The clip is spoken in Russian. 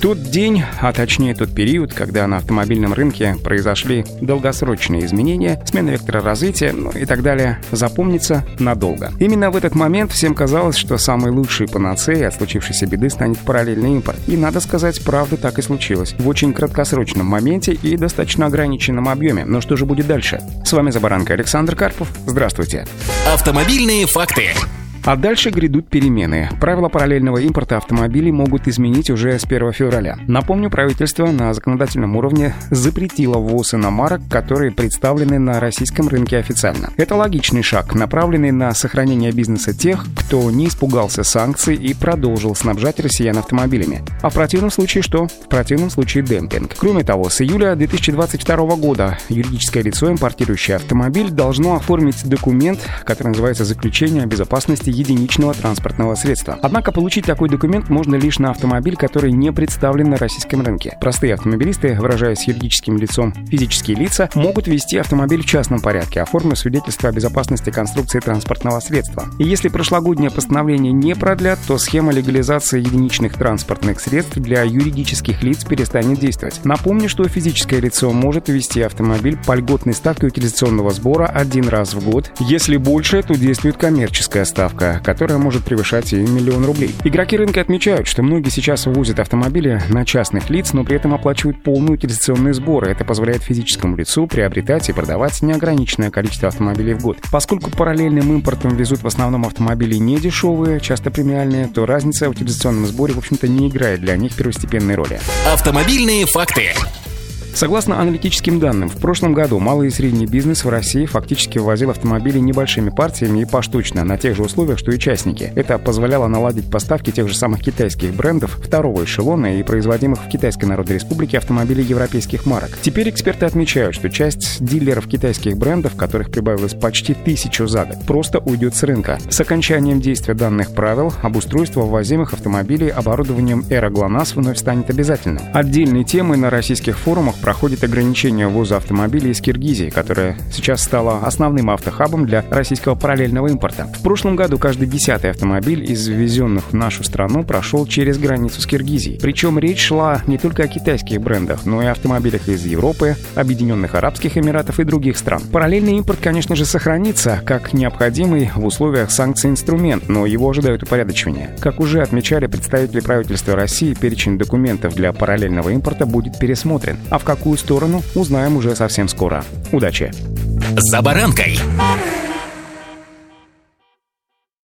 Тот день, а точнее тот период, когда на автомобильном рынке произошли долгосрочные изменения, смена вектора развития ну и так далее, запомнится надолго. Именно в этот момент всем казалось, что самой лучшей панацеей от случившейся беды станет параллельный импорт. И, надо сказать, правда так и случилось. В очень краткосрочном моменте и достаточно ограниченном объеме. Но что же будет дальше? С вами Забаранка Александр Карпов. Здравствуйте. Автомобильные факты. А дальше грядут перемены. Правила параллельного импорта автомобилей могут изменить уже с 1 февраля. Напомню, правительство на законодательном уровне запретило ввоз иномарок, которые представлены на российском рынке официально. Это логичный шаг, направленный на сохранение бизнеса тех, кто не испугался санкций и продолжил снабжать россиян автомобилями. А в противном случае что? В противном случае демпинг. Кроме того, с июля 2022 года юридическое лицо, импортирующее автомобиль, должно оформить документ, который называется «Заключение о безопасности единичного транспортного средства. Однако получить такой документ можно лишь на автомобиль, который не представлен на российском рынке. Простые автомобилисты, выражаясь юридическим лицом физические лица, могут вести автомобиль в частном порядке, оформив свидетельство о безопасности конструкции транспортного средства. И если прошлогоднее постановление не продлят, то схема легализации единичных транспортных средств для юридических лиц перестанет действовать. Напомню, что физическое лицо может ввести автомобиль по льготной ставке утилизационного сбора один раз в год. Если больше, то действует коммерческая ставка ставка, которая может превышать и миллион рублей. Игроки рынка отмечают, что многие сейчас вывозят автомобили на частных лиц, но при этом оплачивают полные утилизационные сборы. Это позволяет физическому лицу приобретать и продавать неограниченное количество автомобилей в год. Поскольку параллельным импортом везут в основном автомобили не дешевые, часто премиальные, то разница в утилизационном сборе, в общем-то, не играет для них первостепенной роли. Автомобильные факты. Согласно аналитическим данным, в прошлом году малый и средний бизнес в России фактически ввозил автомобили небольшими партиями и поштучно, на тех же условиях, что и частники. Это позволяло наладить поставки тех же самых китайских брендов второго эшелона и производимых в Китайской Народной Республике автомобилей европейских марок. Теперь эксперты отмечают, что часть дилеров китайских брендов, которых прибавилось почти тысячу за год, просто уйдет с рынка. С окончанием действия данных правил обустройство ввозимых автомобилей оборудованием Эра ГЛОНАСС вновь станет обязательным. Отдельной темой на российских форумах проходит ограничение ввоза автомобилей из Киргизии, которая сейчас стала основным автохабом для российского параллельного импорта. В прошлом году каждый десятый автомобиль из ввезенных в нашу страну прошел через границу с Киргизией. Причем речь шла не только о китайских брендах, но и автомобилях из Европы, Объединенных Арабских Эмиратов и других стран. Параллельный импорт, конечно же, сохранится как необходимый в условиях санкций инструмент, но его ожидают упорядочивания. Как уже отмечали представители правительства России, перечень документов для параллельного импорта будет пересмотрен. А в какую сторону, узнаем уже совсем скоро. Удачи! «За баранкой».